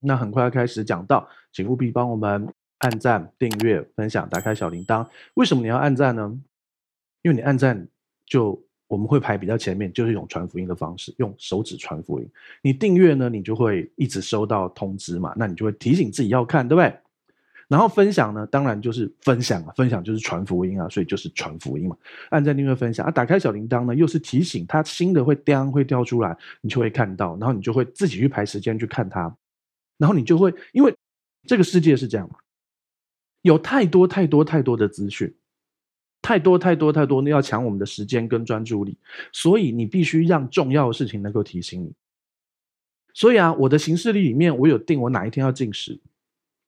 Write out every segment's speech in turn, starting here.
那很快要开始讲到，请务必帮我们按赞、订阅、分享、打开小铃铛。为什么你要按赞呢？因为你按赞就我们会排比较前面，就是用传福音的方式，用手指传福音。你订阅呢，你就会一直收到通知嘛，那你就会提醒自己要看，对不对？然后分享呢，当然就是分享啊，分享就是传福音啊，所以就是传福音嘛。按赞、订阅、分享啊，打开小铃铛呢，又是提醒它新的会掉会掉出来，你就会看到，然后你就会自己去排时间去看它，然后你就会因为这个世界是这样，有太多太多太多的资讯，太多太多太多，你要抢我们的时间跟专注力，所以你必须让重要的事情能够提醒你。所以啊，我的行事历里面我有定我哪一天要进食。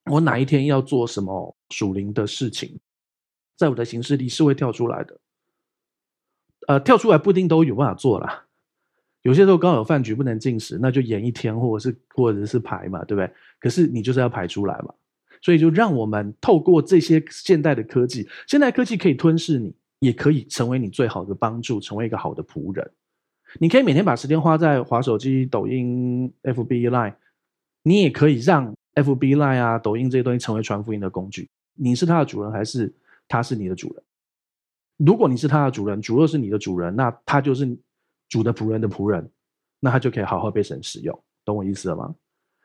我哪一天要做什么属灵的事情，在我的行事历是会跳出来的。呃，跳出来不一定都有办法做啦。有些时候刚好有饭局不能进食，那就延一天，或者是或者是排嘛，对不对？可是你就是要排出来嘛。所以就让我们透过这些现代的科技，现代科技可以吞噬你，也可以成为你最好的帮助，成为一个好的仆人。你可以每天把时间花在滑手机、抖音、FB、Line，你也可以让。FB Line 啊，抖音这些东西成为传福音的工具，你是它的主人还是他是你的主人？如果你是它的主人，主若是你的主人，那他就是主的仆人的仆人，那他就可以好好被神使用，懂我意思了吗？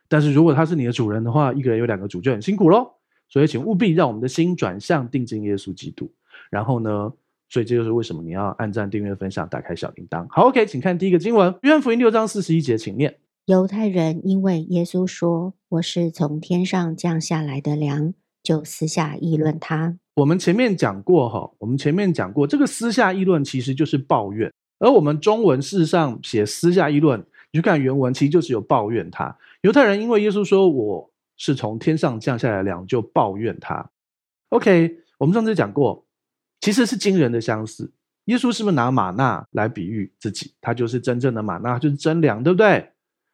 但是如果他是你的主人的话，一个人有两个主就很辛苦喽。所以请务必让我们的心转向定睛耶稣基督。然后呢，所以这就是为什么你要按赞、订阅、分享、打开小铃铛。好，OK，请看第一个经文，约翰福音六章四十一节，请念。犹太人因为耶稣说我是从天上降下来的粮，就私下议论他。我们前面讲过哈，我们前面讲过，这个私下议论其实就是抱怨。而我们中文事实上写私下议论，你去看原文，其实就是有抱怨他。犹太人因为耶稣说我是从天上降下来的粮，就抱怨他。OK，我们上次讲过，其实是惊人的相似。耶稣是不是拿玛纳来比喻自己？他就是真正的玛纳，就是真粮，对不对？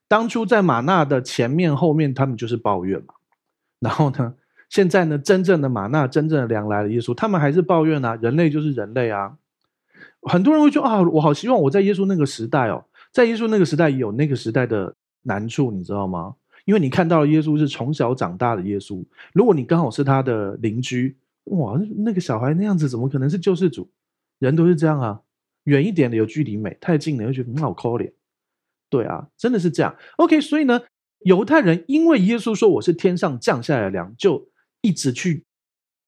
当初在玛纳的前面后面，他们就是抱怨嘛。然后呢，现在呢，真正的玛纳、真正的粮来了，耶稣他们还是抱怨啊。人类就是人类啊。很多人会说啊，我好希望我在耶稣那个时代哦，在耶稣那个时代有那个时代的难处，你知道吗？因为你看到耶稣是从小长大的耶稣。如果你刚好是他的邻居，哇，那个小孩那样子怎么可能是救世主？人都是这样啊。远一点的有距离美，太近了又觉得很好抠脸。对啊，真的是这样。OK，所以呢，犹太人因为耶稣说我是天上降下来的粮，就一直去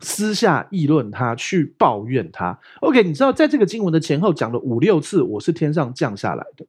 私下议论他，去抱怨他。OK，你知道在这个经文的前后讲了五六次，我是天上降下来的。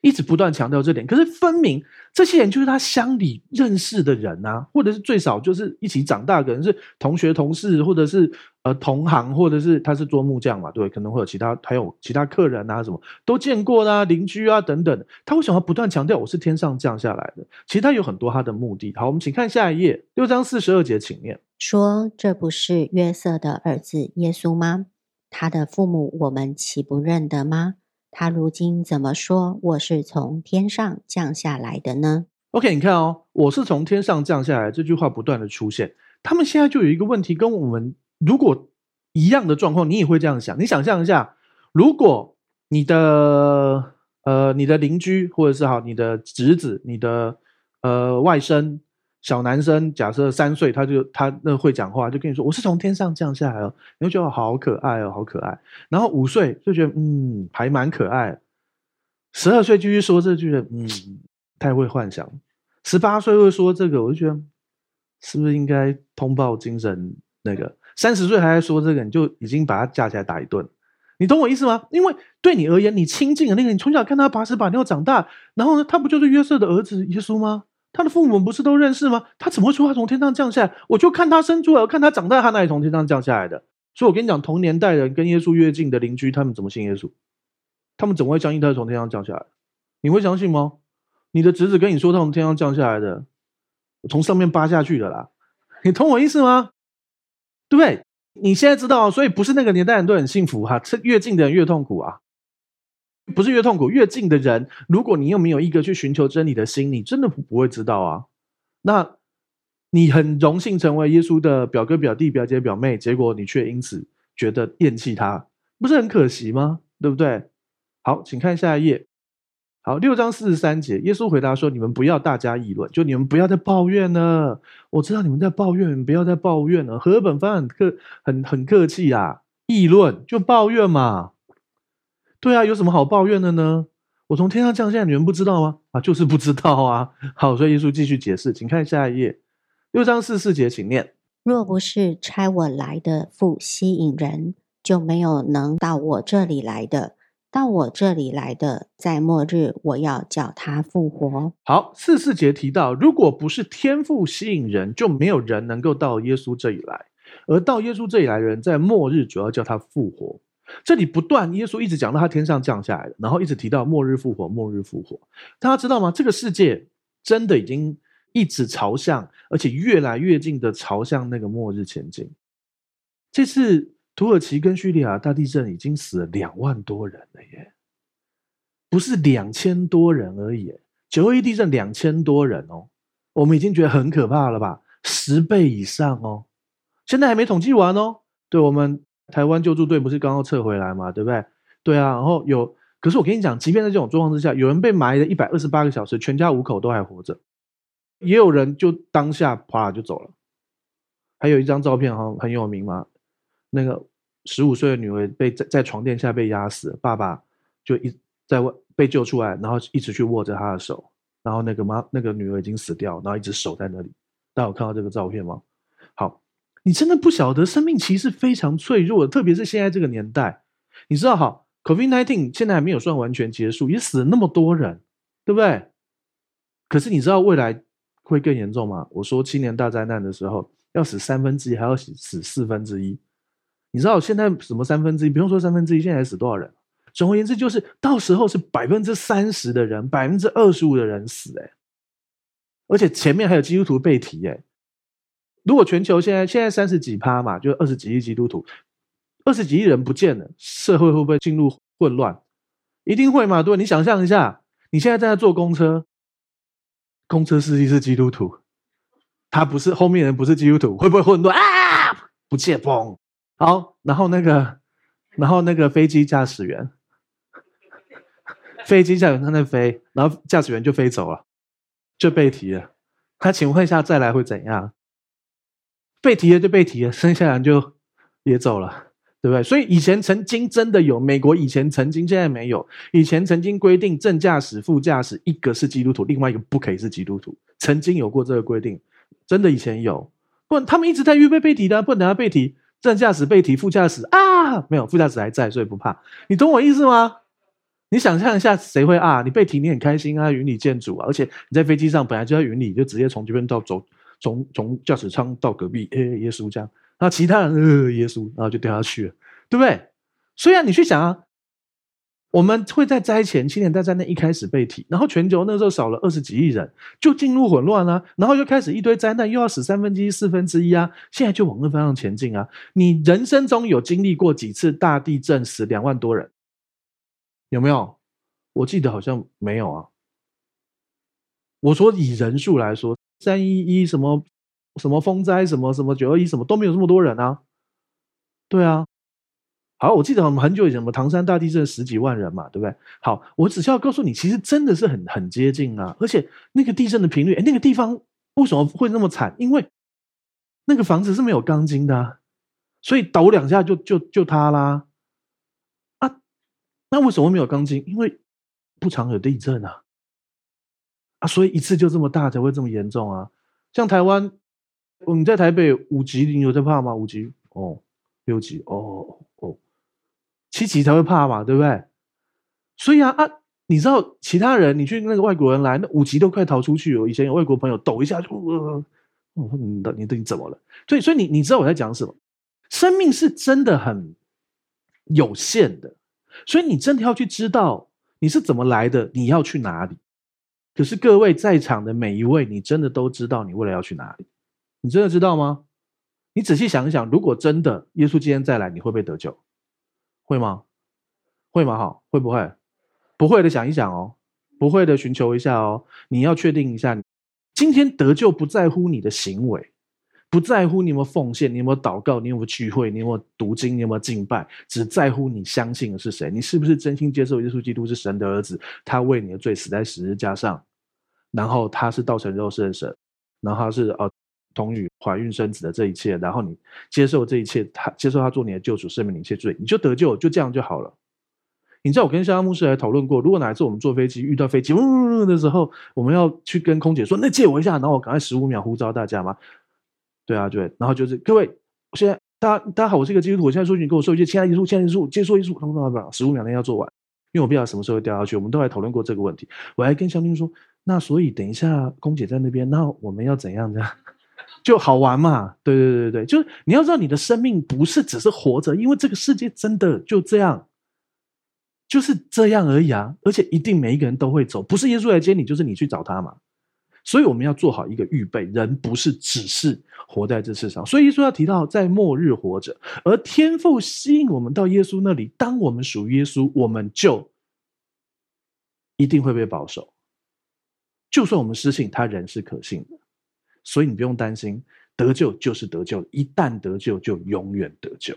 一直不断强调这点，可是分明这些人就是他乡里认识的人啊，或者是最少就是一起长大，可能是同学、同事，或者是呃同行，或者是他是做木匠嘛，对，可能会有其他还有其他客人啊，什么都见过啦、啊，邻居啊等等。他为什么要不断强调我是天上降下来的？其实他有很多他的目的。好，我们请看下一页，六章四十二节，请念说：“这不是约瑟的儿子耶稣吗？他的父母我们岂不认得吗？”他如今怎么说我是从天上降下来的呢？OK，你看哦，我是从天上降下来这句话不断的出现。他们现在就有一个问题，跟我们如果一样的状况，你也会这样想。你想象一下，如果你的呃你的邻居，或者是好你的侄子、你的呃外甥。小男生假设三岁，他就他那会讲话，就跟你说：“我是从天上降下来哦。”你会觉得好可爱哦，好可爱。然后五岁就觉得嗯，还蛮可爱。十二岁继续说这句的，嗯，太会幻想。十八岁会说这个，我就觉得是不是应该通报精神那个？三十岁还在说这个，你就已经把他架起来打一顿。你懂我意思吗？因为对你而言，你亲近的那个，你从小看他把屎把尿长大，然后呢，他不就是约瑟的儿子耶稣吗？他的父母不是都认识吗？他怎么会说他从天上降下来？我就看他生出来，看他长大，他那里从天上降下来的？所以我跟你讲，同年代人跟耶稣越近的邻居，他们怎么信耶稣？他们怎么会相信他是从天上降下来？你会相信吗？你的侄子跟你说他从天上降下来的，从上面扒下去的啦。你懂我意思吗？对？你现在知道，所以不是那个年代人都很幸福哈，越近的人越痛苦啊。不是越痛苦越近的人，如果你又没有一个去寻求真理的心，你真的不会知道啊。那你很荣幸成为耶稣的表哥、表弟、表姐、表妹，结果你却因此觉得厌弃他，不是很可惜吗？对不对？好，请看下一页。好，六章四十三节，耶稣回答说：“你们不要大家议论，就你们不要再抱怨了。我知道你们在抱怨，不要再抱怨了。和本方很客，很很客气啊，议论就抱怨嘛。对啊，有什么好抱怨的呢？我从天上降下，你们不知道吗？啊，就是不知道啊。好，所以耶稣继续解释，请看下一页，六章四十四节，请念：若不是差我来的父吸引人，就没有能到我这里来的。”到我这里来的，在末日我要叫他复活。好，四四节提到，如果不是天赋吸引人，就没有人能够到耶稣这里来。而到耶稣这里来的人，在末日主要叫他复活。这里不断，耶稣一直讲到他天上降下来的，然后一直提到末日复活，末日复活。大家知道吗？这个世界真的已经一直朝向，而且越来越近的朝向那个末日前进。这次。土耳其跟叙利亚大地震已经死了两万多人了耶，不是两千多人而已。九二一地震两千多人哦，我们已经觉得很可怕了吧？十倍以上哦，现在还没统计完哦。对，我们台湾救助队不是刚刚撤回来嘛？对不对？对啊，然后有，可是我跟你讲，即便在这种状况之下，有人被埋了一百二十八个小时，全家五口都还活着，也有人就当下啪就走了。还有一张照片哈，很有名嘛。那个十五岁的女儿被在在床垫下被压死，爸爸就一在外被救出来，然后一直去握着她的手，然后那个妈那个女儿已经死掉，然后一直守在那里。大家有看到这个照片吗？好，你真的不晓得生命其实非常脆弱，特别是现在这个年代，你知道哈，COVID-19 现在还没有算完全结束，也死了那么多人，对不对？可是你知道未来会更严重吗？我说七年大灾难的时候，要死三分之一，还要死死四分之一。你知道现在什么三分之一？不用说三分之一，现在死多少人？总而言之，就是到时候是百分之三十的人，百分之二十五的人死，诶，而且前面还有基督徒被提，诶，如果全球现在现在三十几趴嘛，就二十几亿基督徒，二十几亿人不见了，社会会不会进入混乱？一定会嘛？对，你想象一下，你现在在坐公车，公车司机是基督徒，他不是后面人不是基督徒，会不会混乱啊？不见风。好，然后那个，然后那个飞机驾驶员，飞机驾驶员他在飞，然后驾驶员就飞走了，就被提了。他请问一下，再来会怎样？被提了就被提了，剩下人就也走了，对不对？所以以前曾经真的有，美国以前曾经，现在没有。以前曾经规定，正驾驶、副驾驶一个是基督徒，另外一个不可以是基督徒，曾经有过这个规定，真的以前有。不然他们一直在预备被提的，不能等他被提。正驾驶被提，副驾驶啊，没有，副驾驶还在，所以不怕。你懂我意思吗？你想象一下，谁会啊？你被提，你很开心啊，云里见主啊。而且你在飞机上本来就在云里，就直接从这边到走，从从驾驶舱到隔壁，哎，耶稣这样。那其他人，呃，耶稣，然后就掉下去了，对不对？所以啊，你去想啊。我们会在灾前七年大灾难一开始被提，然后全球那时候少了二十几亿人，就进入混乱啊，然后又开始一堆灾难，又要死三分之一、四分之一啊！现在就往那方向前进啊！你人生中有经历过几次大地震死两万多人？有没有？我记得好像没有啊。我说以人数来说，三一一什么什么风灾，什么什么九二一什么都没有这么多人啊。对啊。好，我记得我们很久以前，什么唐山大地震十几万人嘛，对不对？好，我只需要告诉你，其实真的是很很接近啊，而且那个地震的频率，哎，那个地方为什么会那么惨？因为那个房子是没有钢筋的，所以抖两下就就就塌啦。啊，那为什么没有钢筋？因为不常有地震啊，啊，所以一次就这么大才会这么严重啊。像台湾，你在台北五级，你有在怕吗？五级哦，六级哦。七级才会怕嘛，对不对？所以啊啊，你知道其他人，你去那个外国人来，那五级都快逃出去。我以前有外国朋友抖一下就，我说你的你的你怎么了？所以所以你你知道我在讲什么？生命是真的很有限的，所以你真的要去知道你是怎么来的，你要去哪里。可是各位在场的每一位，你真的都知道你未来要去哪里？你真的知道吗？你仔细想一想，如果真的耶稣今天再来，你会不会得救？会吗？会吗？哈，会不会？不会的，想一想哦。不会的，寻求一下哦。你要确定一下，今天得救不在乎你的行为，不在乎你有没有奉献，你有没有祷告，你有没有聚会，你有没有读经，你有没有敬拜，只在乎你相信的是谁，你是不是真心接受耶稣基督是神的儿子，他为你的罪死在十字架上，然后他是道成肉身的神，然后他是呃童女怀孕生子的这一切，然后你接受这一切，他接受他做你的救主，赦免你一切罪，你就得救，就这样就好了。你知道我跟香香牧师还讨论过，如果哪一次我们坐飞机遇到飞机嗡嗡嗡的时候，我们要去跟空姐说，那借我一下，然后我赶快十五秒呼召大家吗？对啊，对，然后就是各位，现在大家大家好，我是一个基督徒，我现在说句，你跟我说一句，亲爱的耶稣，亲爱的耶稣，接受耶稣，通通不十五秒内要做完，因为我不知道什么时候会掉下去。我们都还讨论过这个问题，我还跟香槟说，那所以等一下空姐在那边，那我们要怎样这样 就好玩嘛？对对对对，就是你要知道，你的生命不是只是活着，因为这个世界真的就这样，就是这样而已啊，而且一定每一个人都会走，不是耶稣来接你，就是你去找他嘛。所以我们要做好一个预备，人不是只是活在这世上。所以耶稣要提到在末日活着，而天赋吸引我们到耶稣那里。当我们属于耶稣，我们就一定会被保守。就算我们失信，他仍是可信的。所以你不用担心，得救就是得救，一旦得救就永远得救。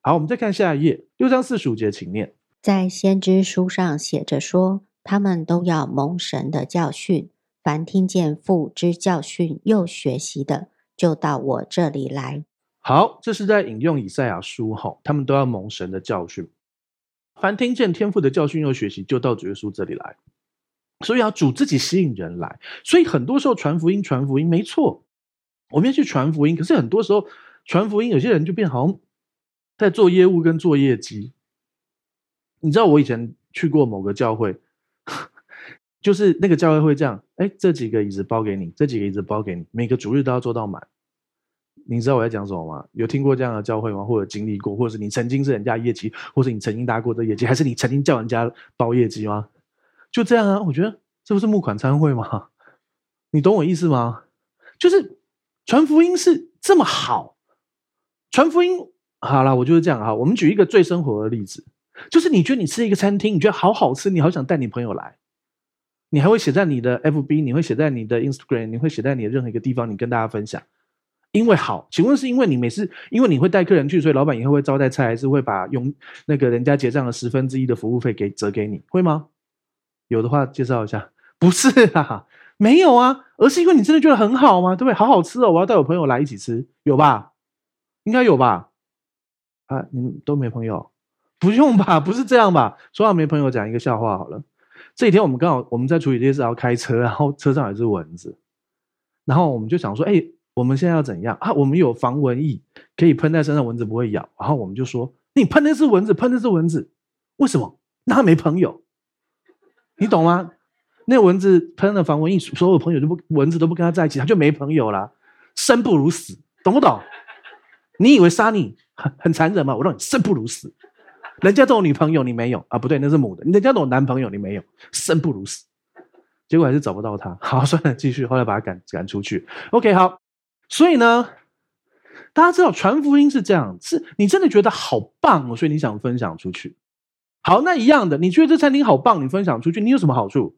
好，我们再看下一页，六章四十五节，请念。在先知书上写着说，他们都要蒙神的教训。凡听见父之教训又学习的，就到我这里来。好，这是在引用以赛亚书哈，他们都要蒙神的教训。凡听见天父的教训又学习，就到主耶稣这里来。所以要主自己吸引人来。所以很多时候传福音，传福音没错，我们要去传福音。可是很多时候传福音，有些人就变好像在做业务跟做业绩。你知道我以前去过某个教会。就是那个教会会这样，哎，这几个椅子包给你，这几个椅子包给你，每个主日都要做到满。你知道我在讲什么吗？有听过这样的教会吗？或者经历过，或者是你曾经是人家业绩，或者你曾经搭过的业绩，还是你曾经叫人家包业绩吗？就这样啊，我觉得这不是募款餐会吗？你懂我意思吗？就是传福音是这么好，传福音好了，我就是这样哈。我们举一个最生活的例子，就是你觉得你吃一个餐厅，你觉得好好吃，你好想带你朋友来。你还会写在你的 FB，你会写在你的 Instagram，你会写在你的任何一个地方，你跟大家分享，因为好。请问是因为你每次，因为你会带客人去，所以老板以后会招待菜，还是会把用那个人家结账的十分之一的服务费给折给你，会吗？有的话介绍一下。不是啊，没有啊，而是因为你真的觉得很好吗？对不对？好好吃哦，我要带我朋友来一起吃，有吧？应该有吧？啊，你们都没朋友？不用吧？不是这样吧？说到没朋友，讲一个笑话好了。这几天我们刚好我们在处理这些事，要开车，然后车上有只蚊子，然后我们就想说，哎，我们现在要怎样啊？我们有防蚊液，可以喷在身上，蚊子不会咬。然后我们就说，你喷的是蚊子，喷的是蚊子，为什么？那他没朋友，你懂吗？那蚊子喷了防蚊液，所有朋友都不蚊子都不跟他在一起，他就没朋友了，生不如死，懂不懂？你以为杀你很很残忍吗？我让你生不如死。人家都有女朋友，你没有啊？不对，那是母的。人家都有男朋友，你没有，生不如死。结果还是找不到他。好，算了，继续。后来把他赶赶出去。OK，好。所以呢，大家知道传福音是这样，是你真的觉得好棒哦，所以你想分享出去。好，那一样的，你觉得这餐厅好棒，你分享出去，你有什么好处？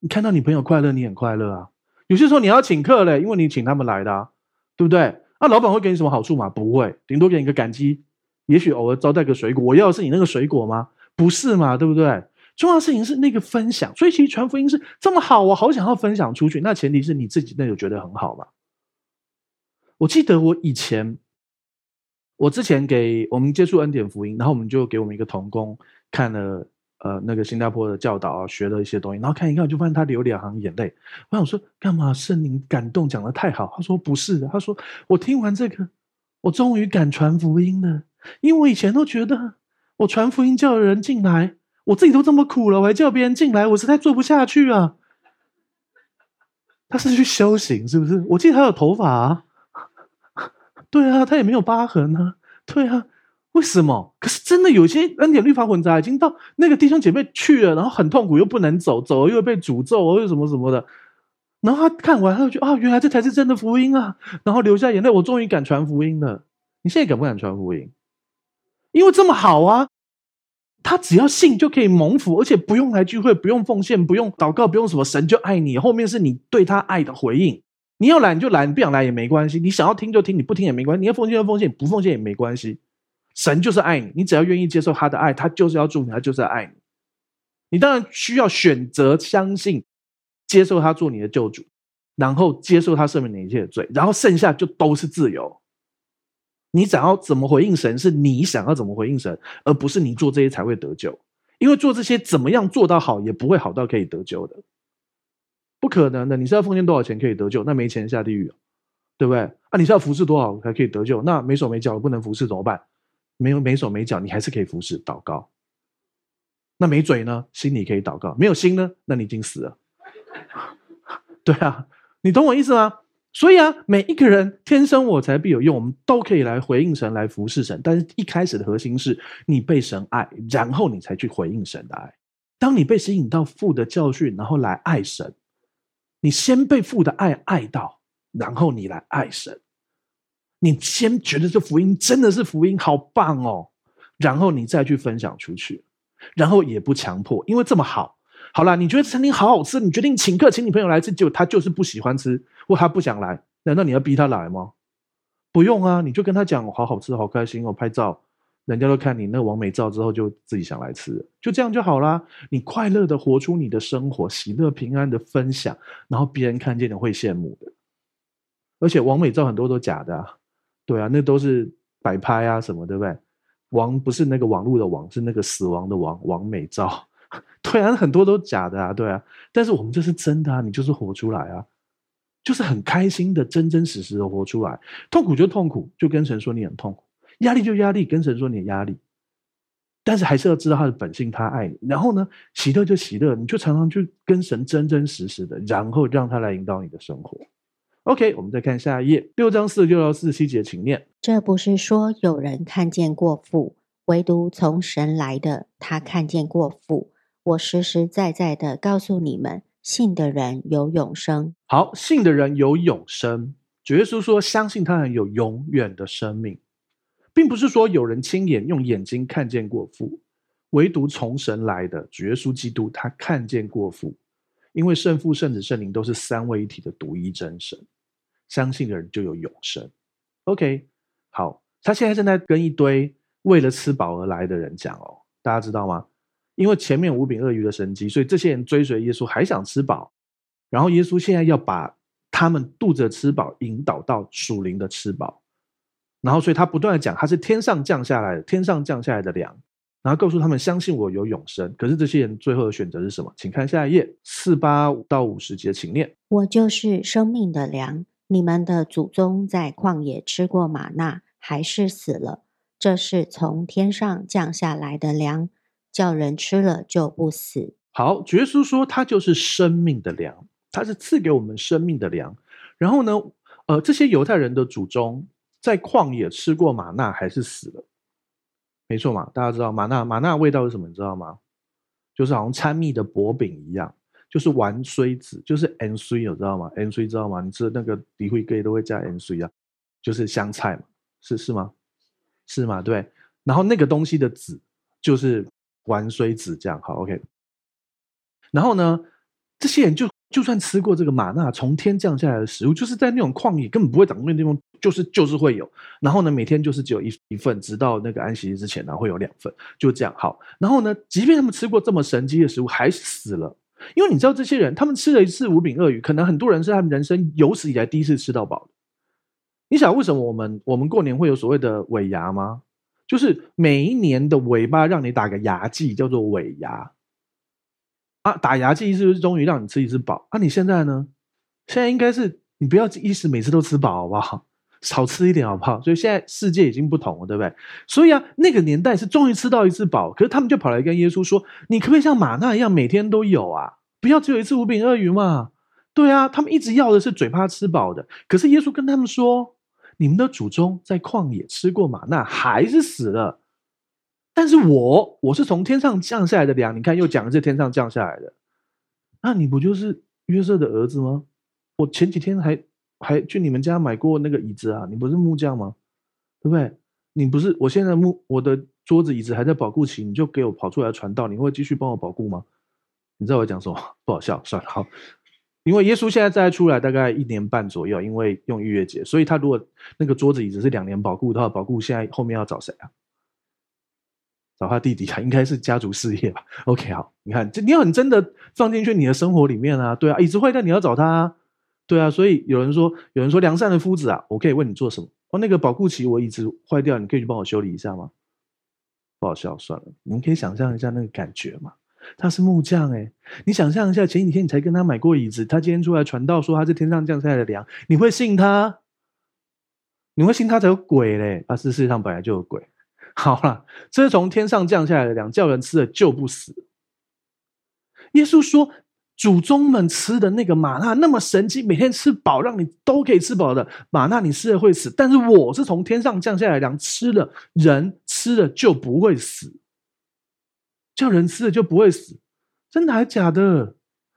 你看到你朋友快乐，你很快乐啊。有些时候你要请客嘞，因为你请他们来的啊，对不对？那老板会给你什么好处吗？不会，顶多给你个感激。也许偶尔招待个水果，我要的是你那个水果吗？不是嘛，对不对？重要事情是那个分享，所以其实传福音是这么好，我好想要分享出去。那前提是你自己那有觉得很好嘛？我记得我以前，我之前给我们接触恩典福音，然后我们就给我们一个同工看了呃那个新加坡的教导啊，学了一些东西，然后看一看，我就发现他流两行眼泪。我想说，干嘛？圣灵感动讲得太好。他说不是，他说我听完这个，我终于敢传福音了。因为我以前都觉得，我传福音叫人进来，我自己都这么苦了，我还叫别人进来，我实在做不下去啊。他是去修行，是不是？我记得他有头发啊，对啊，他也没有疤痕啊，对啊，为什么？可是真的有些恩典律法混杂，已经到那个弟兄姐妹去了，然后很痛苦，又不能走，走了又被诅咒，又什么什么的。然后他看完，他就觉得啊，原来这才是真的福音啊，然后流下眼泪，我终于敢传福音了。你现在敢不敢传福音？因为这么好啊，他只要信就可以蒙福，而且不用来聚会，不用奉献，不用祷告，不用什么，神就爱你。后面是你对他爱的回应，你要来你就来，你不想来也没关系。你想要听就听，你不听也没关系。你要奉献就奉献，不奉献也没关系。神就是爱你，你只要愿意接受他的爱，他就是要祝你，他就是要爱你。你当然需要选择相信，接受他做你的救主，然后接受他赦免你一切的罪，然后剩下就都是自由。你想要怎么回应神，是你想要怎么回应神，而不是你做这些才会得救。因为做这些怎么样做到好，也不会好到可以得救的。不可能的，你是要奉献多少钱可以得救？那没钱下地狱，对不对？啊，你是要服侍多少才可以得救？那没手没脚不能服侍怎么办？没有没手没脚，你还是可以服侍祷告。那没嘴呢？心里可以祷告。没有心呢？那你已经死了。对啊，你懂我意思吗？所以啊，每一个人天生我材必有用，我们都可以来回应神，来服侍神。但是一开始的核心是你被神爱，然后你才去回应神的爱。当你被吸引到父的教训，然后来爱神。你先被父的爱爱到，然后你来爱神。你先觉得这福音真的是福音，好棒哦，然后你再去分享出去，然后也不强迫，因为这么好。好啦，你觉得餐厅好好吃，你决定请客，请你朋友来吃，结果他就是不喜欢吃，或他不想来，难道你要逼他来吗？不用啊，你就跟他讲，好好吃，好开心哦，拍照。人家都看你那个网美照之后，就自己想来吃，就这样就好啦。你快乐的活出你的生活，喜乐平安的分享，然后别人看见了会羡慕的。而且网美照很多都假的啊，对啊，那都是摆拍啊什么，对不对？王不是那个网络的网，是那个死亡的王。王美照，对啊，很多都假的啊，对啊。但是我们这是真的啊，你就是活出来啊，就是很开心的，真真实实的活出来。痛苦就痛苦，就跟神说你很痛苦。压力就压力，跟神说你的压力，但是还是要知道他的本性，他爱你。然后呢，喜乐就喜乐，你就常常去跟神真真实实的，然后让他来引导你的生活。OK，我们再看下一页，六章四十六到四十七节，请念。这不是说有人看见过父，唯独从神来的，他看见过父。我实实在在的告诉你们，信的人有永生。好，信的人有永生。主耶稣说，相信他人有永远的生命。并不是说有人亲眼用眼睛看见过父，唯独从神来的主耶稣基督，他看见过父，因为圣父、圣子、圣灵都是三位一体的独一真神，相信的人就有永生。OK，好，他现在正在跟一堆为了吃饱而来的人讲哦，大家知道吗？因为前面五饼二鱼的神迹，所以这些人追随耶稣还想吃饱，然后耶稣现在要把他们肚子吃饱引导到属灵的吃饱。然后，所以他不断的讲，他是天上降下来的，天上降下来的粮，然后告诉他们相信我有永生。可是这些人最后的选择是什么？请看下一页，四八到五十节，请念：我就是生命的粮，你们的祖宗在旷野吃过玛纳，还是死了。这是从天上降下来的粮，叫人吃了就不死。好，主耶稣说他就是生命的粮，他是赐给我们生命的粮。然后呢，呃，这些犹太人的祖宗。在旷野吃过玛纳还是死了？没错嘛，大家知道玛纳玛纳味道是什么？你知道吗？就是好像掺蜜的薄饼一样，就是丸穗子，就是 N 穗，有知道吗？N 穗知道吗？你吃那个底会给都会加 N 穗啊，就是香菜嘛，是是吗？是吗？对。然后那个东西的籽就是丸穗子，这样好 OK。然后呢，这些人就。就算吃过这个玛纳从天降下来的食物，就是在那种旷野根本不会长那种地方，就是就是会有。然后呢，每天就是只有一一份，直到那个安息日之前呢，会有两份，就这样。好，然后呢，即便他们吃过这么神迹的食物，还是死了。因为你知道，这些人他们吃了一次五柄鳄鱼，可能很多人是他们人生有史以来第一次吃到饱。你想为什么我们我们过年会有所谓的尾牙吗？就是每一年的尾巴让你打个牙祭，叫做尾牙。啊，打牙祭是不是终于让你吃一次饱？啊，你现在呢？现在应该是你不要一时每次都吃饱，好不好？少吃一点，好不好？所以现在世界已经不同了，对不对？所以啊，那个年代是终于吃到一次饱，可是他们就跑来跟耶稣说：“你可不可以像玛纳一样，每天都有啊？不要只有一次五饼二鱼嘛？”对啊，他们一直要的是嘴巴吃饱的。可是耶稣跟他们说：“你们的祖宗在旷野吃过玛纳，还是死了。”但是我我是从天上降下来的粮，你看又讲的是天上降下来的，那你不就是约瑟的儿子吗？我前几天还还去你们家买过那个椅子啊，你不是木匠吗？对不对？你不是，我现在木我的桌子椅子还在保护期，你就给我跑出来传道，你会继续帮我保护吗？你知道我讲什么？不好笑，算了，好。因为耶稣现在再出来大概一年半左右，因为用逾越节，所以他如果那个桌子椅子是两年保护的话，保护现在后面要找谁啊？找他弟弟啊，应该是家族事业吧。OK，好，你看，这你要很真的放进去你的生活里面啊，对啊，椅子坏掉你要找他啊，对啊，所以有人说，有人说良善的夫子啊，我可以为你做什么？哦，那个保固期我椅子坏掉，你可以去帮我修理一下吗？不好笑，算了，你们可以想象一下那个感觉嘛。他是木匠诶，你想象一下，前几天你才跟他买过椅子，他今天出来传道说他是天上降下来的粮，你会信他？你会信他才有鬼嘞！啊，是世界上本来就有鬼。好了，这是从天上降下来的粮，叫人吃了就不死。耶稣说，祖宗们吃的那个玛纳那么神奇，每天吃饱，让你都可以吃饱的玛纳，你吃了会死。但是我是从天上降下来的粮，吃了人吃了就不会死。叫人吃了就不会死，真的还假的？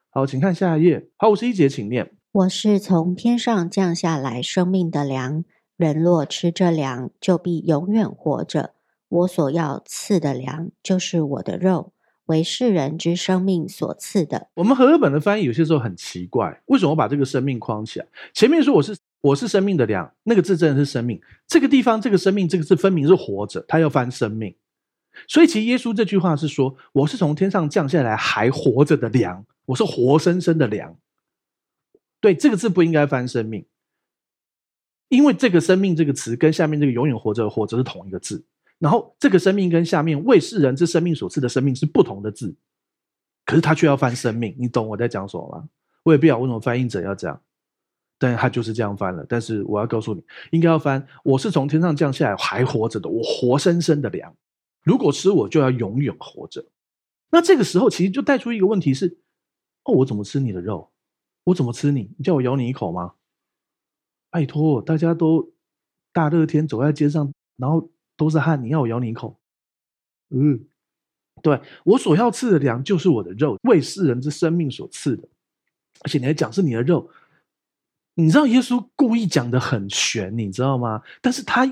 好，请看下一页。好，五十一节，请念：我是从天上降下来生命的粮，人若吃这粮，就必永远活着。我所要赐的粮，就是我的肉，为世人之生命所赐的。我们和合本的翻译有些时候很奇怪，为什么我把这个生命框起来？前面说我是我是生命的粮，那个字真的是生命。这个地方这个生命这个字分明是活着，他要翻生命。所以其实耶稣这句话是说，我是从天上降下来还活着的粮，我是活生生的粮。对，这个字不应该翻生命，因为这个生命这个词跟下面这个永远活着活着是同一个字。然后这个生命跟下面为世人之生命所赐的生命是不同的字，可是他却要翻生命，你懂我在讲什么吗？我也不晓得为什么翻译者要这样，但是他就是这样翻了。但是我要告诉你，应该要翻，我是从天上降下来还活着的，我活生生的粮，如果吃我就要永远活着。那这个时候其实就带出一个问题是：哦，我怎么吃你的肉？我怎么吃你？你叫我咬你一口吗？拜托，大家都大热天走在街上，然后。都是汗，你要我咬你一口？嗯，对，我所要吃的粮就是我的肉，为世人之生命所赐的。而且你还讲是你的肉，你知道耶稣故意讲的很玄，你知道吗？但是他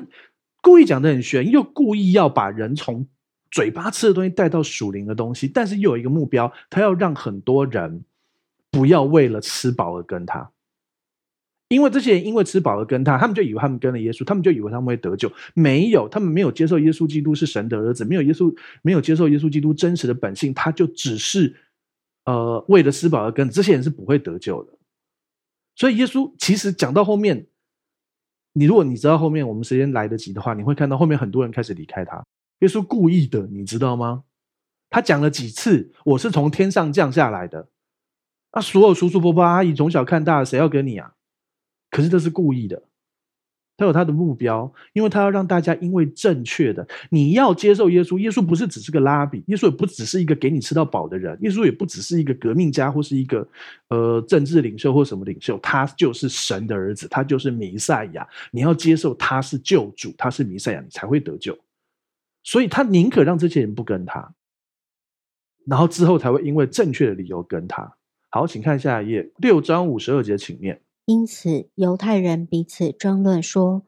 故意讲的很玄，又故意要把人从嘴巴吃的东西带到属灵的东西，但是又有一个目标，他要让很多人不要为了吃饱而跟他。因为这些人因为吃饱了跟他，他们就以为他们跟了耶稣，他们就以为他们会得救。没有，他们没有接受耶稣基督是神的儿子，没有耶稣，没有接受耶稣基督真实的本性，他就只是呃为了吃饱而跟，这些人是不会得救的。所以耶稣其实讲到后面，你如果你知道后面我们时间来得及的话，你会看到后面很多人开始离开他。耶稣故意的，你知道吗？他讲了几次，我是从天上降下来的。啊，所有叔叔伯伯阿姨从小看大的，谁要跟你啊？可是这是故意的，他有他的目标，因为他要让大家因为正确的，你要接受耶稣。耶稣不是只是个拉比，耶稣也不只是一个给你吃到饱的人，耶稣也不只是一个革命家或是一个呃政治领袖或什么领袖，他就是神的儿子，他就是弥赛亚。你要接受他是救主，他是弥赛亚，你才会得救。所以他宁可让这些人不跟他，然后之后才会因为正确的理由跟他。好，请看下一页，六章五十二节，请念。因此，犹太人彼此争论说：“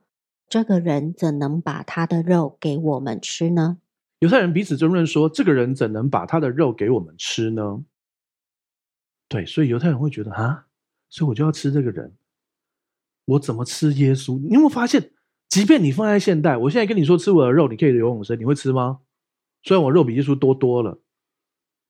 这个人怎能把他的肉给我们吃呢？”犹太人彼此争论说：“这个人怎能把他的肉给我们吃呢？”对，所以犹太人会觉得啊，所以我就要吃这个人，我怎么吃耶稣？你有没有发现，即便你放在现代，我现在跟你说吃我的肉，你可以游泳生，你会吃吗？虽然我肉比耶稣多多了，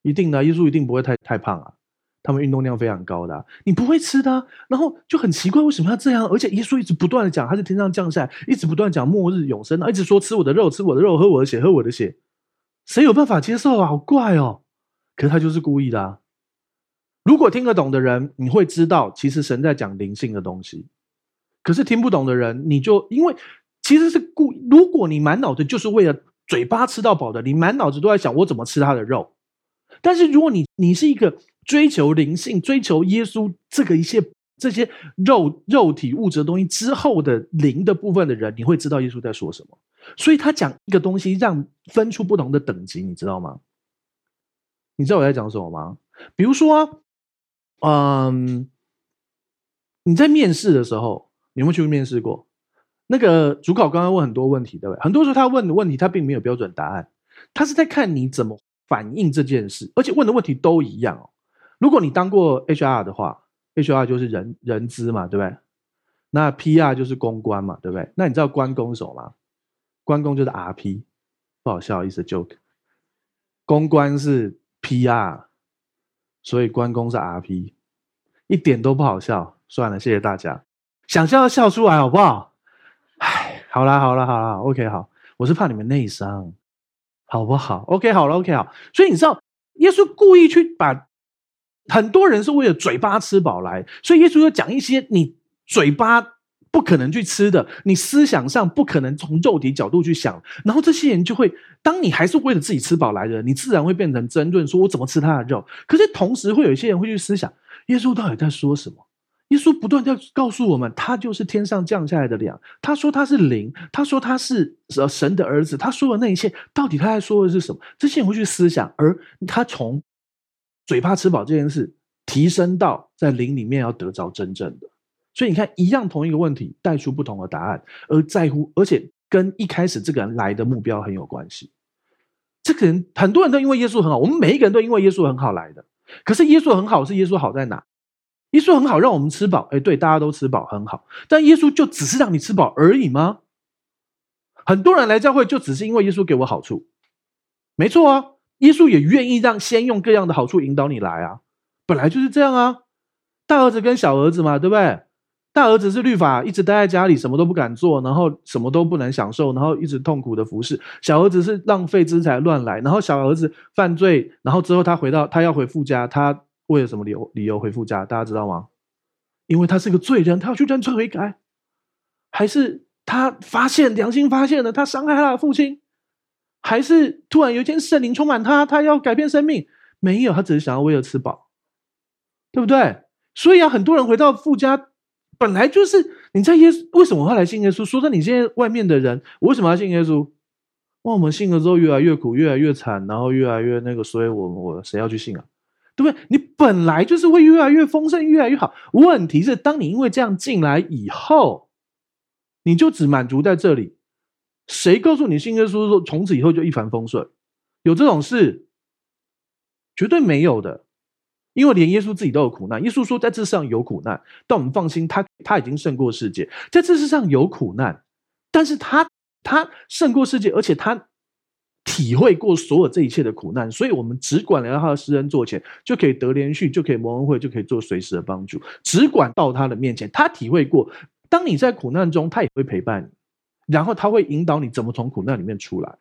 一定的，耶稣一定不会太太胖啊。他们运动量非常高的，你不会吃的，然后就很奇怪，为什么要这样？而且耶稣一直不断的讲，他是天上降下，一直不断讲末日永生，一直说吃我的肉，吃我的肉，喝我的血，喝我的血，谁有办法接受啊？好怪哦！可是他就是故意的啊。如果听得懂的人，你会知道，其实神在讲灵性的东西。可是听不懂的人，你就因为其实是故。如果你满脑子就是为了嘴巴吃到饱的，你满脑子都在想我怎么吃他的肉。但是如果你你是一个追求灵性、追求耶稣这个一切这些肉肉体物质的东西之后的灵的部分的人，你会知道耶稣在说什么。所以他讲一个东西，让分出不同的等级，你知道吗？你知道我在讲什么吗？比如说，嗯，你在面试的时候，你有没有去面试过？那个主考刚刚问很多问题，对不对？很多时候他问的问题，他并没有标准答案，他是在看你怎么反应这件事，而且问的问题都一样哦。如果你当过 HR 的话 HR 就是人人资嘛，对不对？那 PR 就是公关嘛，对不对？那你知道关公是什么吗？关公就是 RP，不好笑，意思 joke。公关是 PR，所以关公是 RP，一点都不好笑。算了，谢谢大家。想笑要笑出来好不好？唉，好啦好啦好啦，OK 好，我是怕你们内伤，好不好？OK 好了 OK 好。所以你知道，耶稣故意去把很多人是为了嘴巴吃饱来，所以耶稣要讲一些你嘴巴不可能去吃的，你思想上不可能从肉体角度去想，然后这些人就会，当你还是为了自己吃饱来的，你自然会变成争论，说我怎么吃他的肉。可是同时会有一些人会去思想，耶稣到底在说什么？耶稣不断地告诉我们，他就是天上降下来的粮。他说他是灵，他说他是呃神的儿子。他说的那一切，到底他在说的是什么？这些人会去思想，而他从嘴巴吃饱这件事，提升到在灵里面要得着真正的。所以你看，一样同一个问题，带出不同的答案，而在乎，而且跟一开始这个人来的目标很有关系。这个人很多人都因为耶稣很好，我们每一个人都因为耶稣很好来的。可是耶稣很好，是耶稣好在哪？耶稣很好，让我们吃饱。哎，对，大家都吃饱，很好。但耶稣就只是让你吃饱而已吗？很多人来教会就只是因为耶稣给我好处，没错啊。耶稣也愿意让先用各样的好处引导你来啊，本来就是这样啊。大儿子跟小儿子嘛，对不对？大儿子是律法，一直待在家里，什么都不敢做，然后什么都不能享受，然后一直痛苦的服侍。小儿子是浪费资财乱来，然后小儿子犯罪，然后之后他回到他要回父家，他。为了什么理由理由回父家？大家知道吗？因为他是个罪人，他要去认罪悔改，还是他发现良心发现了，他伤害他的父亲，还是突然有一天圣灵充满他，他要改变生命？没有，他只是想要为了吃饱，对不对？所以啊，很多人回到富家，本来就是你在耶稣，为什么我要来信耶稣？说在你现在外面的人，我为什么要信耶稣？哇，我们信了之后越来越苦，越来越惨，然后越来越那个，所以我我谁要去信啊？对不对？你本来就是会越来越丰盛，越来越好。问题是，当你因为这样进来以后，你就只满足在这里。谁告诉你信耶稣说从此以后就一帆风顺？有这种事？绝对没有的。因为连耶稣自己都有苦难。耶稣说，在这世上有苦难，但我们放心，他他已经胜过世界。在这世上有苦难，但是他他胜过世界，而且他。体会过所有这一切的苦难，所以我们只管来到他的施恩座前，就可以得连续，就可以蒙恩惠，就可以做随时的帮助。只管到他的面前，他体会过，当你在苦难中，他也会陪伴你，然后他会引导你怎么从苦难里面出来。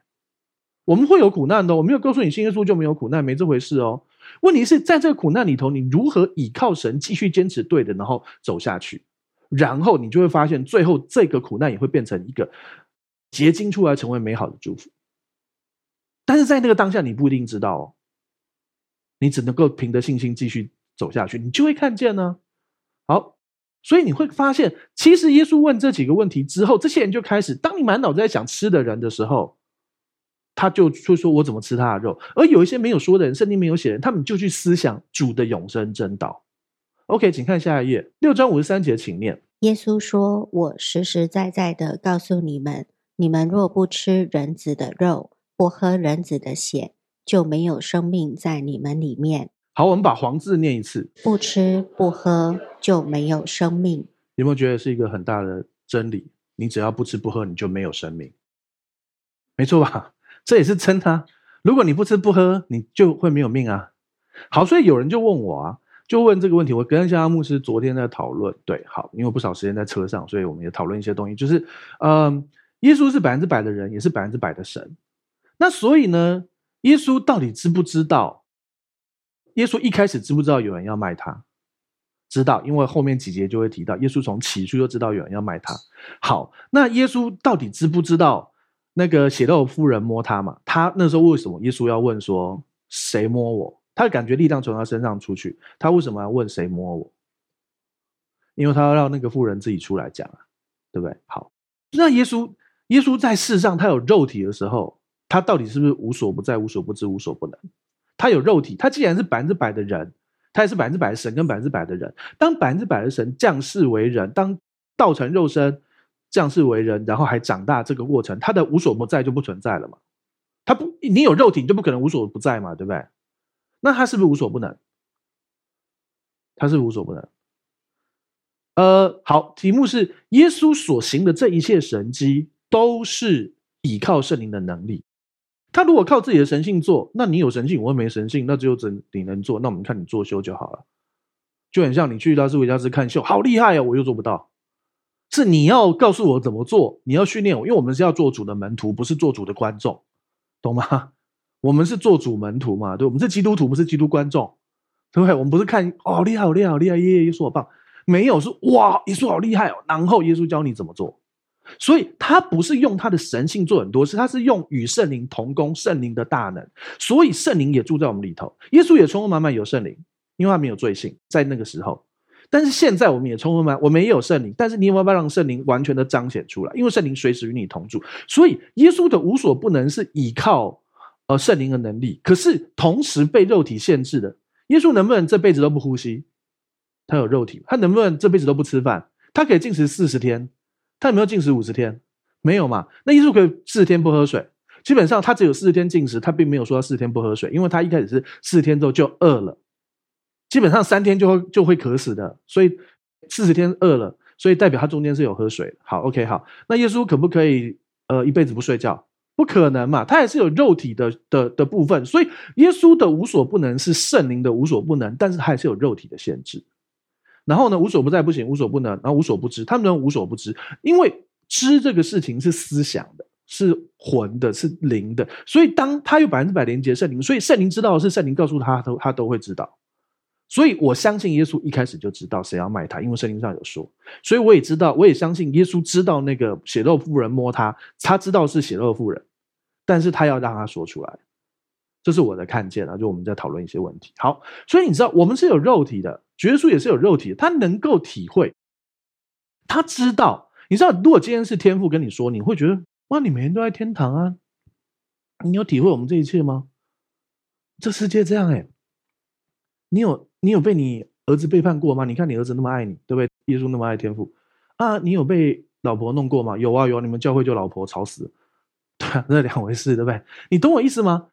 我们会有苦难的，我没有告诉你信耶稣就没有苦难，没这回事哦。问题是在这个苦难里头，你如何倚靠神，继续坚持对的，然后走下去，然后你就会发现，最后这个苦难也会变成一个结晶出来，成为美好的祝福。但是在那个当下，你不一定知道哦，你只能够凭着信心继续走下去，你就会看见呢。好，所以你会发现，其实耶稣问这几个问题之后，这些人就开始，当你满脑子在想吃的人的时候，他就会说：“我怎么吃他的肉？”而有一些没有说的人，圣经没有写人，他们就去思想主的永生真道。OK，请看下一页，六章五十三节，请念。耶稣说：“我实实在在的告诉你们，你们若不吃人子的肉，不喝人子的血，就没有生命在你们里面。好，我们把黄字念一次：不吃不喝就没有生命。有没有觉得是一个很大的真理？你只要不吃不喝，你就没有生命，没错吧？这也是真的啊。如果你不吃不喝，你就会没有命啊。好，所以有人就问我啊，就问这个问题。我跟夏牧师昨天在讨论，对，好，因为不少时间在车上，所以我们也讨论一些东西。就是，嗯、呃，耶稣是百分之百的人，也是百分之百的神。那所以呢，耶稣到底知不知道？耶稣一开始知不知道有人要卖他？知道，因为后面几节就会提到，耶稣从起初就知道有人要卖他。好，那耶稣到底知不知道那个血漏妇人摸他嘛？他那时候为什么耶稣要问说谁摸我？他感觉力量从他身上出去，他为什么要问谁摸我？因为他要让那个妇人自己出来讲啊，对不对？好，那耶稣耶稣在世上他有肉体的时候。他到底是不是无所不在、无所不知、无所不能？他有肉体，他既然是百分之百的人，他也是百分之百的神跟百分之百的人。当百分之百的神降世为人，当道成肉身降世为人，然后还长大，这个过程，他的无所不在就不存在了嘛？他不，你有肉体，你就不可能无所不在嘛，对不对？那他是不是无所不能？他是无所不能。呃，好，题目是耶稣所行的这一切神迹都是倚靠圣灵的能力。他如果靠自己的神性做，那你有神性，我没神性，那只有只你能做，那我们看你作秀就好了。就很像你去拉斯维加斯看秀，好厉害啊，我又做不到。是你要告诉我怎么做，你要训练我，因为我们是要做主的门徒，不是做主的观众，懂吗？我们是做主门徒嘛，对，我们是基督徒，不是基督观众，对不对？我们不是看哦，厉害，好厉害，好厉害，耶耶，耶稣好棒。没有说哇，耶稣好厉害哦，然后耶稣教你怎么做，所以他不是用他的神性做很多事，他是用与圣灵同工，圣灵的大能，所以圣灵也住在我们里头，耶稣也充满满有圣灵，因为他没有罪性，在那个时候，但是现在我们也充充满，我们也有圣灵，但是你有没有办法让圣灵完全的彰显出来？因为圣灵随时与你同住，所以耶稣的无所不能是依靠呃圣灵的能力，可是同时被肉体限制的，耶稣能不能这辈子都不呼吸？他有肉体，他能不能这辈子都不吃饭？他可以禁食四十天，他有没有禁食五十天？没有嘛？那耶稣可以四十天不喝水，基本上他只有四十天禁食，他并没有说他四十天不喝水，因为他一开始是四十天之后就饿了，基本上三天就会就会渴死的，所以四十天饿了，所以代表他中间是有喝水。好，OK，好，那耶稣可不可以呃一辈子不睡觉？不可能嘛，他也是有肉体的的的部分，所以耶稣的无所不能是圣灵的无所不能，但是他也是有肉体的限制。然后呢，无所不在不行，无所不能，然后无所不知。他们能无所不知，因为知这个事情是思想的，是魂的，是灵的。所以当他有百分之百连接圣灵，所以圣灵知道的是圣灵告诉他，都他都会知道。所以我相信耶稣一开始就知道谁要卖他，因为圣经上有说。所以我也知道，我也相信耶稣知道那个血肉妇人摸他，他知道是血肉妇人，但是他要让他说出来。这是我的看见啊，就我们在讨论一些问题。好，所以你知道我们是有肉体的。主耶稣也是有肉体，他能够体会，他知道。你知道，如果今天是天父跟你说，你会觉得哇，你每天都在天堂啊，你有体会我们这一切吗？这世界这样哎，你有你有被你儿子背叛过吗？你看你儿子那么爱你，对不对？耶稣那么爱天父啊，你有被老婆弄过吗？有啊有啊，你们教会就老婆吵死，对啊，那两回事，对不对？你懂我意思吗？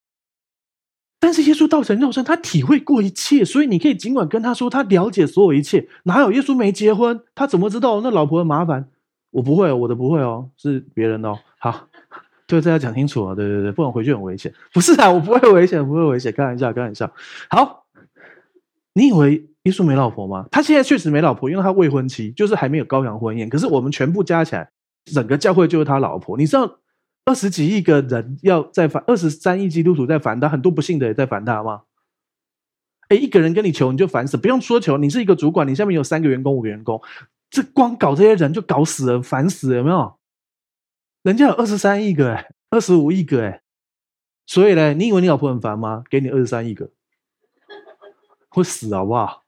但是耶稣道成肉身，他体会过一切，所以你可以尽管跟他说，他了解所有一切。哪有耶稣没结婚？他怎么知道那老婆的麻烦？我不会，我的不会哦，是别人的哦。好，对，这要讲清楚啊！对对对，不然回去很危险。不是啊，我不会危险，不会危险，开玩笑，开玩笑。好，你以为耶稣没老婆吗？他现在确实没老婆，因为他未婚妻，就是还没有高阳婚宴。可是我们全部加起来，整个教会就是他老婆。你知道？二十几亿个人要在烦，二十三亿基督徒在烦他，很多不信的也在烦他吗？哎，一个人跟你求你就烦死，不用说求，你是一个主管，你下面有三个员工、五个员工，这光搞这些人就搞死了，烦死了，有没有？人家有二十三亿个，哎，二十五亿个，哎，所以呢，你以为你老婆很烦吗？给你二十三亿个，会死好不好？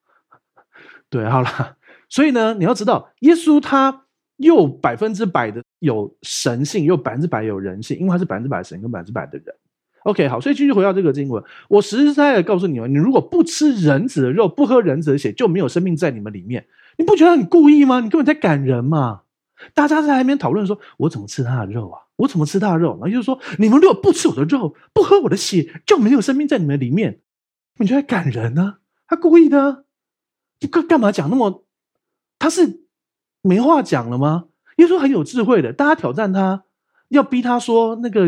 对，好了，所以呢，你要知道，耶稣他又百分之百的。有神性，又百分之百有人性，因为他是百分之百神跟百分之百的人。OK，好，所以继续回到这个经文，我实实在在的告诉你们，你如果不吃人子的肉，不喝人子的血，就没有生命在你们里面。你不觉得很故意吗？你根本在赶人嘛！大家在那边讨论说，我怎么吃他的肉啊？我怎么吃他的肉？然后就是说，你们如果不吃我的肉，不喝我的血，就没有生命在你们里面。你就在赶人呢、啊？他故意的、你干干嘛讲那么？他是没话讲了吗？耶稣很有智慧的，大家挑战他，要逼他说那个、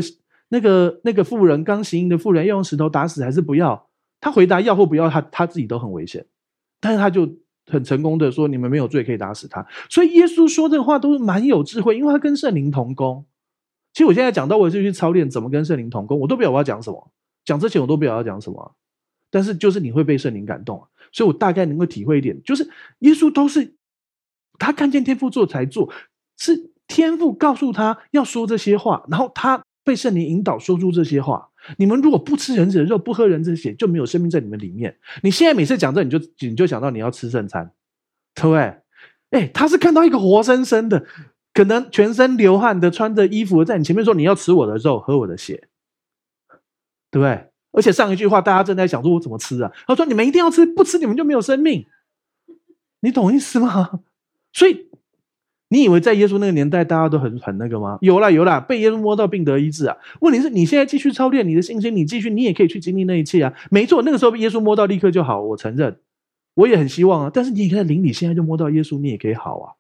那个、那个妇人刚行淫的妇人要用石头打死还是不要？他回答要或不要，他他自己都很危险，但是他就很成功的说，你们没有罪可以打死他。所以耶稣说这话都是蛮有智慧，因为他跟圣灵同工。其实我现在讲到我是去操练怎么跟圣灵同工，我都不知道我要讲什么，讲之前我都不知道要讲什么，但是就是你会被圣灵感动，所以我大概能够体会一点，就是耶稣都是他看见天父做才做。是天父告诉他要说这些话，然后他被圣灵引导说出这些话。你们如果不吃人子的肉，不喝人子的血，就没有生命在你们里面。你现在每次讲这，你就你就想到你要吃圣餐，对不对？哎，他是看到一个活生生的，可能全身流汗的，穿着衣服在你前面说你要吃我的肉，喝我的血，对不对？而且上一句话大家正在想说我怎么吃啊？他说你们一定要吃，不吃你们就没有生命。你懂意思吗？所以。你以为在耶稣那个年代，大家都很很那个吗？有啦有啦，被耶稣摸到病得医治啊！问题是你现在继续操练你的信心，你继续，你也可以去经历那一切啊！没错，那个时候被耶稣摸到立刻就好，我承认。我也很希望啊。但是你也可以在灵里现在就摸到耶稣，你也可以好啊，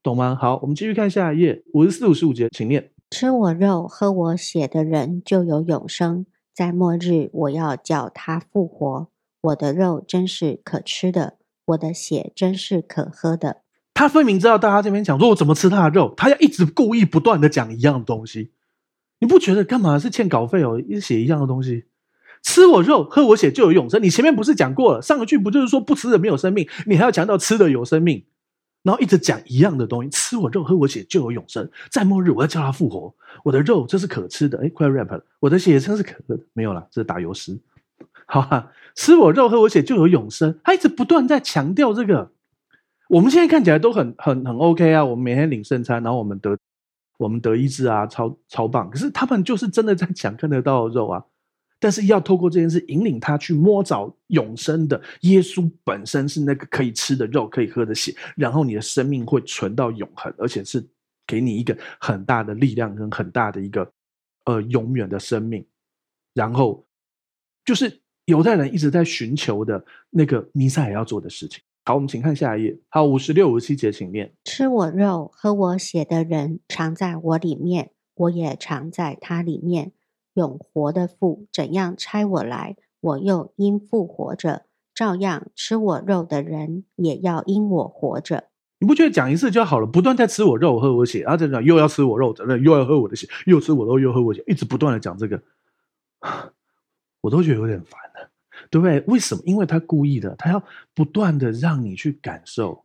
懂吗？好，我们继续看下一页，五十四、五十五节，请念：吃我肉、喝我血的人就有永生，在末日我要叫他复活。我的肉真是可吃的，我的血真是可喝的。他分明知道大家这边讲说，我怎么吃他的肉？他要一直故意不断的讲一样的东西，你不觉得干嘛是欠稿费哦？一直写一样的东西，吃我肉，喝我血就有永生。你前面不是讲过了？上个句不就是说不吃的没有生命？你还要强调吃的有生命，然后一直讲一样的东西，吃我肉，喝我血就有永生。在末日我要叫他复活。我的肉这是可吃的，哎，快 rap 了。我的血真是可喝的，没有了，这是打油诗。好哈，吃我肉，喝我血就有永生。他一直不断在强调这个。我们现在看起来都很很很 OK 啊，我们每天领圣餐，然后我们得我们得医治啊，超超棒。可是他们就是真的在抢看得到的肉啊，但是要透过这件事引领他去摸着永生的耶稣本身是那个可以吃的肉，可以喝的血，然后你的生命会存到永恒，而且是给你一个很大的力量跟很大的一个呃永远的生命。然后就是犹太人一直在寻求的那个弥赛亚要做的事情。好，我们请看下一页。好，五十六、五十七节，请念：吃我肉、喝我血的人，常在我里面，我也常在他里面。永活的父怎样差我来，我又因父活着，照样吃我肉的人也要因我活着。你不觉得讲一次就好了？不断在吃我肉、喝我血，然后再讲又要吃我肉，又要喝我的血，又吃我肉，又喝我血，一直不断的讲这个，我都觉得有点烦了。对不对？为什么？因为他故意的，他要不断的让你去感受，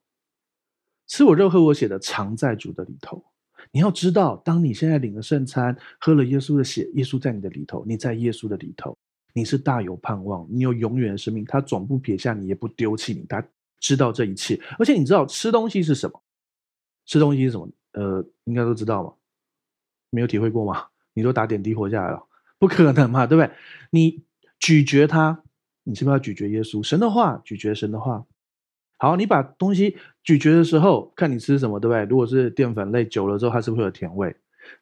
吃我肉、喝我血的，常在主的里头。你要知道，当你现在领了圣餐，喝了耶稣的血，耶稣在你的里头，你在耶稣的里头，你是大有盼望，你有永远的生命。他总不撇下你，也不丢弃你。他知道这一切，而且你知道吃东西是什么？吃东西是什么？呃，应该都知道嘛？没有体会过吗？你都打点滴活下来了，不可能嘛？对不对？你咀嚼它。你是不是要咀嚼耶稣？神的话，咀嚼神的话。好，你把东西咀嚼的时候，看你吃什么，对不对？如果是淀粉类，久了之后它是不是会有甜味？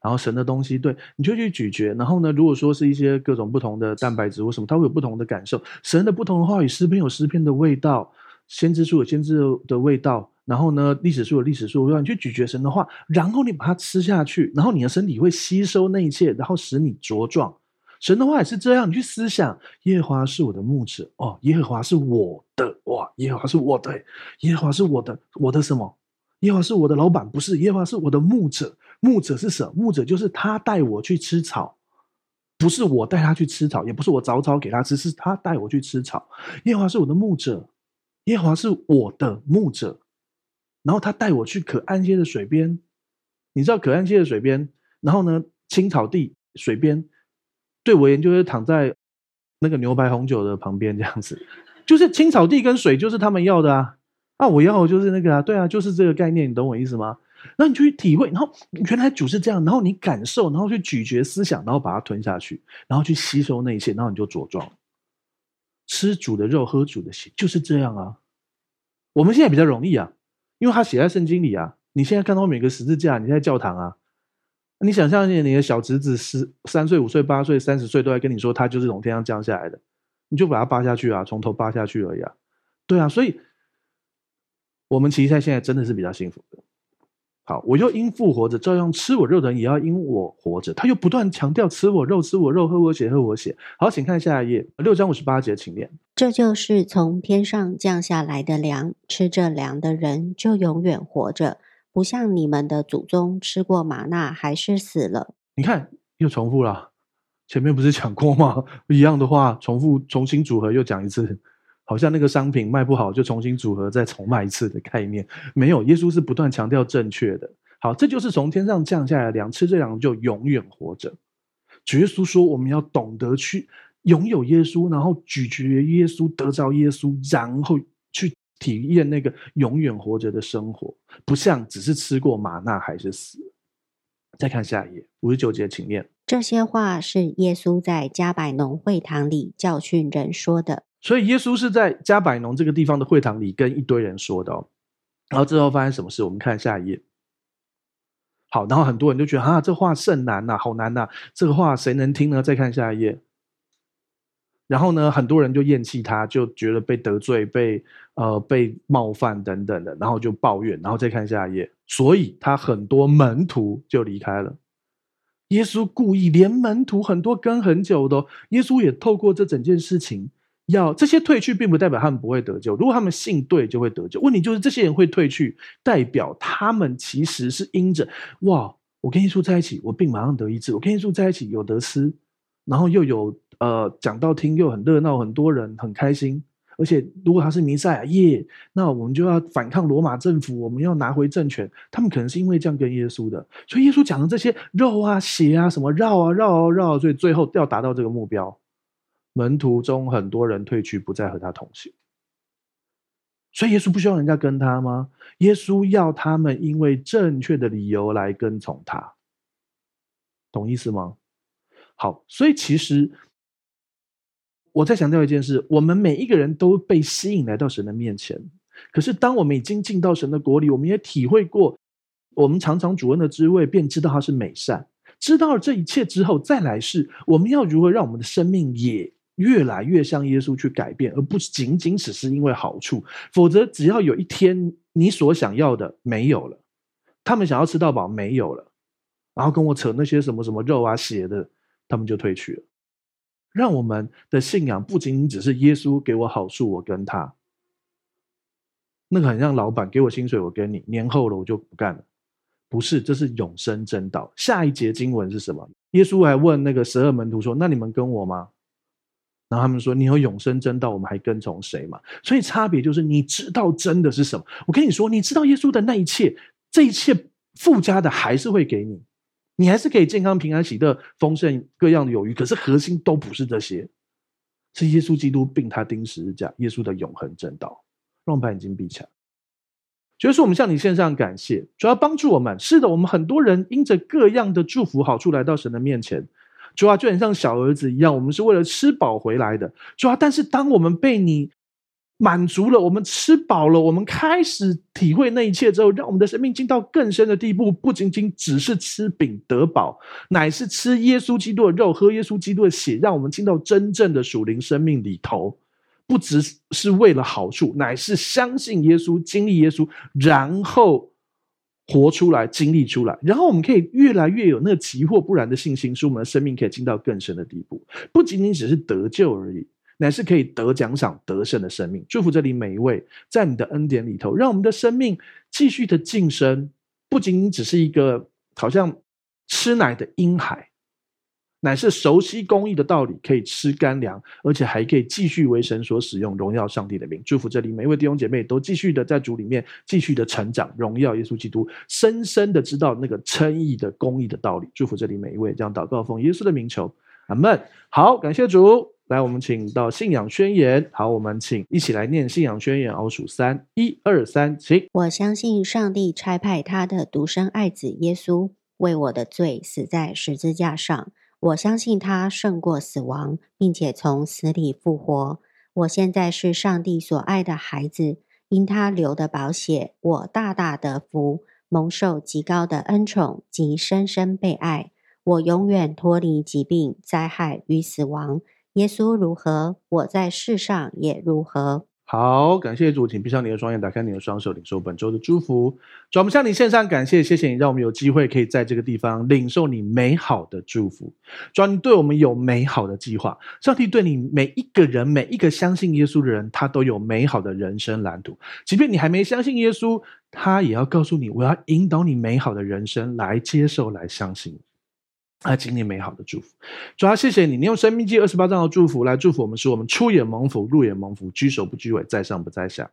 然后神的东西，对，你就去咀嚼。然后呢，如果说是一些各种不同的蛋白质或什么，它会有不同的感受。神的不同的话语，诗篇有诗篇的味道，先知书有先知的味道。然后呢，历史书有历史书让。你去咀嚼神的话，然后你把它吃下去，然后你的身体会吸收那一切，然后使你茁壮。神的话也是这样，你去思想，耶和华是我的牧者哦，耶和华是我的哇，耶和华是我的，耶和华是我的，我的什么？耶和华是我的老板，不是，耶和华是我的牧者，牧者是什么？牧者就是他带我去吃草，不是我带他去吃草，也不是我找草给他吃，是他带我去吃草。耶和华是我的牧者，耶和华是我的牧者，然后他带我去可安歇的水边，你知道可安歇的水边，然后呢，青草地水边。对我而言，就是躺在那个牛排红酒的旁边这样子，就是青草地跟水，就是他们要的啊。啊，我要的就是那个啊，对啊，就是这个概念，你懂我意思吗？那你去体会，然后原来主是这样，然后你感受，然后去咀嚼思想，然后把它吞下去，然后去吸收那一切，然后你就茁壮。吃主的肉，喝主的血，就是这样啊。我们现在比较容易啊，因为他写在圣经里啊。你现在看到每个十字架，你在教堂啊。你想象一下，你的小侄子十三岁、五岁、八岁、三十岁都在跟你说，他就是从天上降下来的，你就把他扒下去啊，从头扒下去而已啊。对啊，所以我们其实在现在真的是比较幸福的。好，我又因复活着，照样吃我肉的人也要因我活着。他又不断强调吃我肉、吃我肉、喝我血、喝我血。好，请看下一页，六章五十八节，请念。这就是从天上降下来的粮，吃这粮的人就永远活着。不像你们的祖宗吃过玛纳还是死了。你看又重复了，前面不是讲过吗？一样的话重复重新组合又讲一次，好像那个商品卖不好就重新组合再重卖一次的概念。没有，耶稣是不断强调正确的。好，这就是从天上降下来的粮，吃这粮就永远活着。主耶稣说，我们要懂得去拥有耶稣，然后咀嚼耶稣，得着耶稣，然后去。体验那个永远活着的生活，不像只是吃过玛纳还是死。再看下一页，五十九节，请念。这些话是耶稣在加百农会堂里教训人说的。所以耶稣是在加百农这个地方的会堂里跟一堆人说的哦。然后之后发生什么事？我们看下一页。好，然后很多人就觉得啊，这话甚难呐，好难呐，这个话谁能听呢？再看下一页。然后呢，很多人就厌弃他，就觉得被得罪、被呃被冒犯等等的，然后就抱怨。然后再看下一页，所以他很多门徒就离开了。耶稣故意连门徒很多跟很久的，耶稣也透过这整件事情，要这些退去，并不代表他们不会得救。如果他们信对，就会得救。问题就是这些人会退去，代表他们其实是因着哇，我跟耶稣在一起，我病马上得医治；我跟耶稣在一起有得失，然后又有。呃，讲到听又很热闹，很多人很开心。而且，如果他是弥赛亚耶，那我们就要反抗罗马政府，我们要拿回政权。他们可能是因为这样跟耶稣的，所以耶稣讲的这些肉啊、血啊、什么绕啊、绕啊、绕，所以最后要达到这个目标。门徒中很多人退去，不再和他同行。所以耶稣不需要人家跟他吗？耶稣要他们因为正确的理由来跟从他，懂意思吗？好，所以其实。我再强调一件事：我们每一个人都被吸引来到神的面前。可是，当我们已经进到神的国里，我们也体会过，我们尝尝主恩的滋味，便知道他是美善。知道了这一切之后，再来世我们要如何让我们的生命也越来越像耶稣去改变，而不仅仅只是因为好处。否则，只要有一天你所想要的没有了，他们想要吃到饱没有了，然后跟我扯那些什么什么肉啊血的，他们就退去了。让我们的信仰不仅仅只是耶稣给我好处，我跟他那个很像老板给我薪水，我跟你年后了我就不干了，不是，这是永生真道。下一节经文是什么？耶稣还问那个十二门徒说：“那你们跟我吗？”然后他们说：“你有永生真道，我们还跟从谁嘛？”所以差别就是你知道真的是什么。我跟你说，你知道耶稣的那一切，这一切附加的还是会给你。你还是可以健康、平安、喜乐、丰盛，各样的有余。可是核心都不是这些，是耶稣基督并他钉十字架，耶稣的永恒正道。让我们把眼睛闭起来。就是我们向你献上感谢，主要帮助我们。是的，我们很多人因着各样的祝福好处来到神的面前，主要就很像小儿子一样，我们是为了吃饱回来的。主要，但是当我们被你满足了，我们吃饱了，我们开始体会那一切之后，让我们的生命进到更深的地步，不仅仅只是吃饼得饱，乃是吃耶稣基督的肉，喝耶稣基督的血，让我们进到真正的属灵生命里头，不只是为了好处，乃是相信耶稣，经历耶稣，然后活出来，经历出来，然后我们可以越来越有那个急或不然的信心，使我们的生命可以进到更深的地步，不仅仅只是得救而已。乃是可以得奖赏、得胜的生命。祝福这里每一位，在你的恩典里头，让我们的生命继续的晋升，不仅仅只是一个好像吃奶的婴孩，乃是熟悉公义的道理，可以吃干粮，而且还可以继续为神所使用，荣耀上帝的名。祝福这里每一位弟兄姐妹都继续的在主里面继续的成长，荣耀耶稣基督，深深的知道那个称义的公义的道理。祝福这里每一位，这样祷告奉耶稣的名求，阿门。好，感谢主。来，我们请到信仰宣言。好，我们请一起来念信仰宣言。我数三，一二三，请。我相信上帝差派他的独生爱子耶稣为我的罪死在十字架上。我相信他胜过死亡，并且从死里复活。我现在是上帝所爱的孩子，因他流的宝血，我大大的福，蒙受极高的恩宠及深深被爱。我永远脱离疾病、灾害与死亡。耶稣如何，我在世上也如何。好，感谢主，请闭上你的双眼，打开你的双手，领受本周的祝福。主，我们向你献上感谢，谢谢你，让我们有机会可以在这个地方领受你美好的祝福。主，你对我们有美好的计划。上帝对你每一个人，每一个相信耶稣的人，他都有美好的人生蓝图。即便你还没相信耶稣，他也要告诉你，我要引导你美好的人生来接受，来相信。啊经历美好的祝福，主要，谢谢你，你用生命记二十八章的祝福来祝福我们，使我们出也蒙福，入也蒙福，居首不居尾，在上不在下。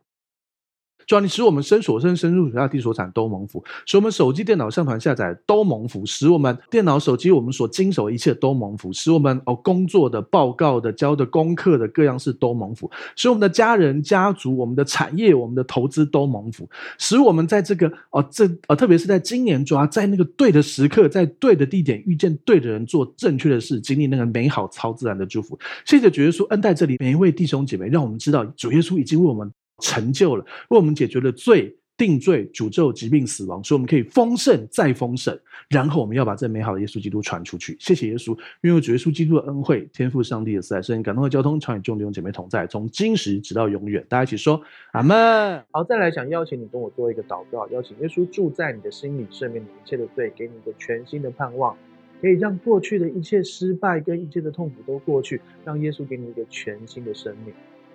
主啊，你使我们身所生、身入所下、地所产都蒙福；使我们手机、电脑上传下载都蒙福；使我们电脑、手机我们所经手一切都蒙福；使我们哦工作的、报告的、交的功课的各样事都蒙福；使我们的家人、家族、我们的产业、我们的投资都蒙福；使我们在这个哦这呃特别是在今年，主啊，在那个对的时刻，在对的地点遇见对的人，做正确的事，经历那个美好超自然的祝福。谢谢主耶稣恩待这里每一位弟兄姐妹，让我们知道主耶稣已经为我们。成就了，为我们解决了罪定罪、诅咒、疾病、死亡，所以我们可以丰盛再丰盛。然后我们要把这美好的耶稣基督传出去。谢谢耶稣，因为主耶稣基督的恩惠、天赋上帝的慈爱、圣灵感动的交通，常与众弟兄姐妹同在，从今时直到永远。大家一起说阿门。好，再来想邀请你跟我做一个祷告，邀请耶稣住在你的心里，赦免你一切的罪，给你一个全新的盼望，可以让过去的一切失败跟一切的痛苦都过去，让耶稣给你一个全新的生命。